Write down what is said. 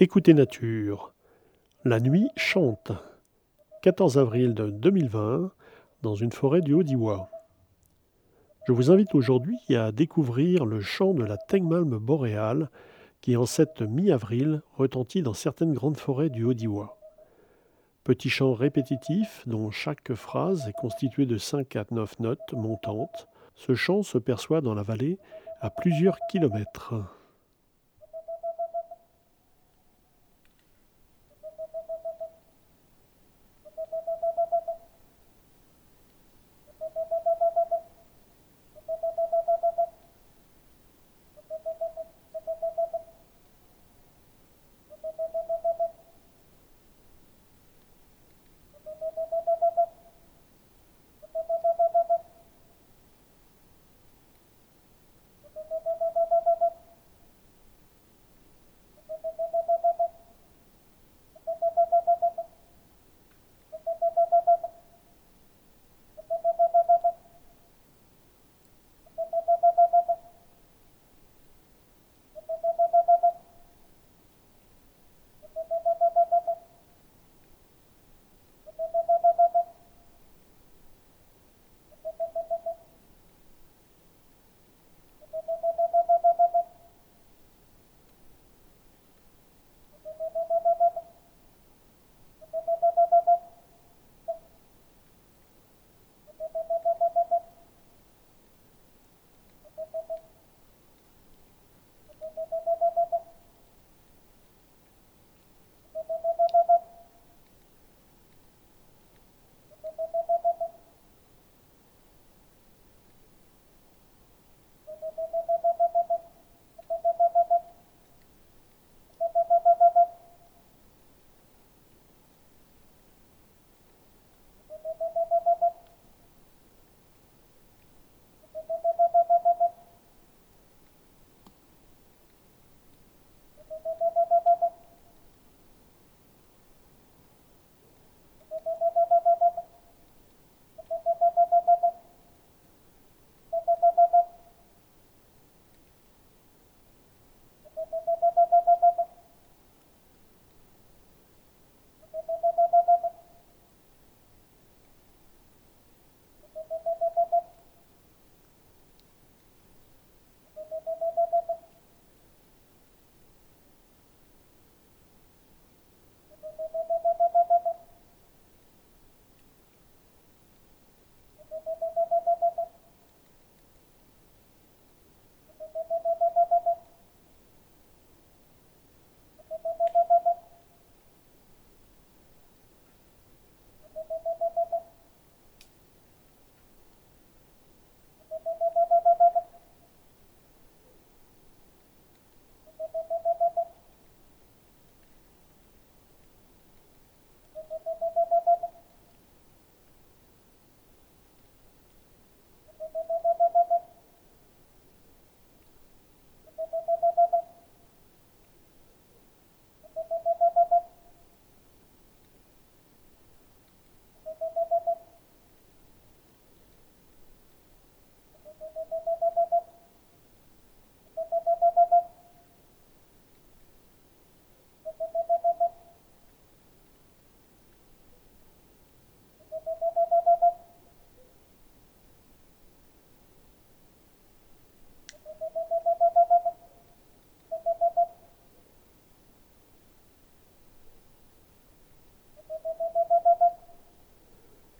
Écoutez Nature. La nuit chante. 14 avril de 2020, dans une forêt du Haut-Diois. Je vous invite aujourd'hui à découvrir le chant de la Tegmalme boréale qui, en cette mi-avril, retentit dans certaines grandes forêts du Haut-Diois. Petit chant répétitif dont chaque phrase est constituée de 5 à 9 notes montantes, ce chant se perçoit dans la vallée à plusieurs kilomètres.